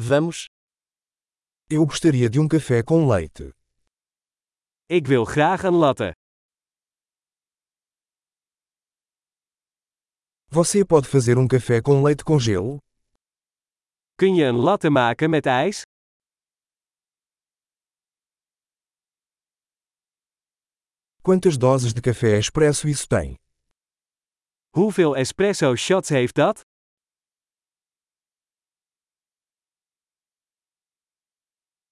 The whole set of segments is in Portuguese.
Vamos. Eu gostaria de um café com leite. Ik wil graag een latte. Você pode fazer um café com leite com gelo? Kun je een latte maken met ijs? Quantas doses de café expresso isso tem? Hoeveel espresso shots heeft dat?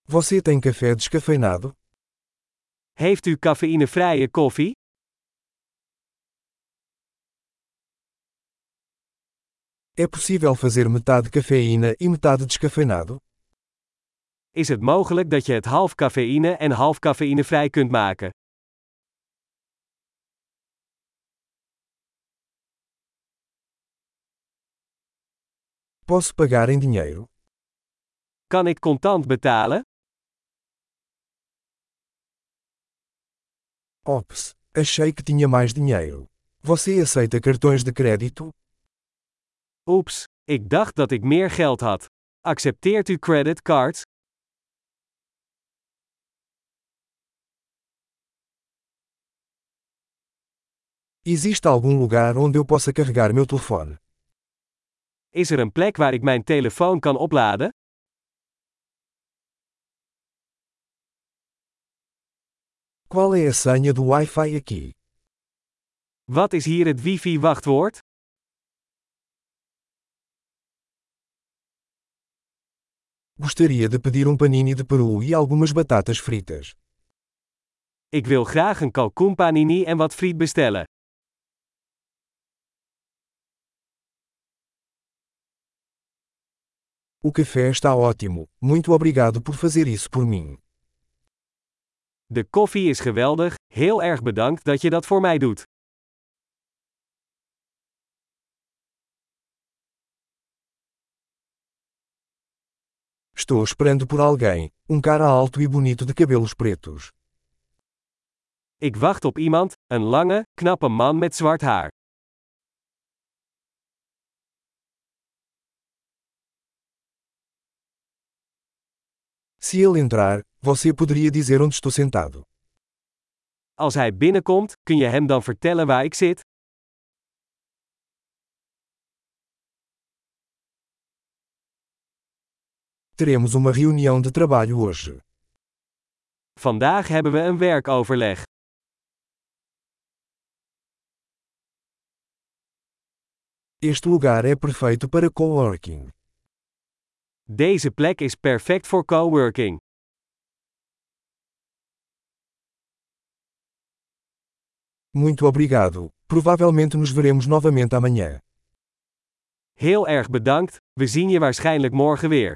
Você tem café descafeinado? Heeft u cafeïnevrije koffie? É possível fazer metade cafeína e metade descafeinado? Is het mogelijk dat je het half cafeïne en half cafeïnevrij kunt maken? Posso pagar em dinheiro? Kan ik contant betalen? Ops, achei que tinha mais dinheiro. Você aceita cartões de crédito? Oeps, ik dacht dat ik meer geld had. Accepteert u creditcards? Existe algum lugar onde eu possa carregar meu telefone? Is er een plek waar ik mijn telefoon kan opladen? Qual é a senha do Wi-Fi aqui? Wat is hier het wifi-wachtwoord? Gostaria de pedir um panini de peru e algumas batatas fritas. Ik wil graag een kalkoen panini en wat friet bestellen. O café está ótimo. Muito obrigado por fazer isso por mim. De koffie is geweldig, heel erg bedankt dat je dat voor mij doet. Estou esperando por alguém, um cara alto e bonito de cabelos pretos. Ik wacht op iemand, een lange, knappe man met zwart haar. Se ele entrar, você poderia dizer onde estou sentado. Als hij binnenkomt, kun je hem dan vertellen waar ik zit? Teremos uma reunião de trabalho hoje. Vandaag hebben we een werkoverleg. Este lugar é perfeito para coworking. Deze plek is perfect voor coworking. Muito obrigado. Provavelmente nos veremos novamente amanhã. Heel erg bedankt, we zien je waarschijnlijk morgen weer.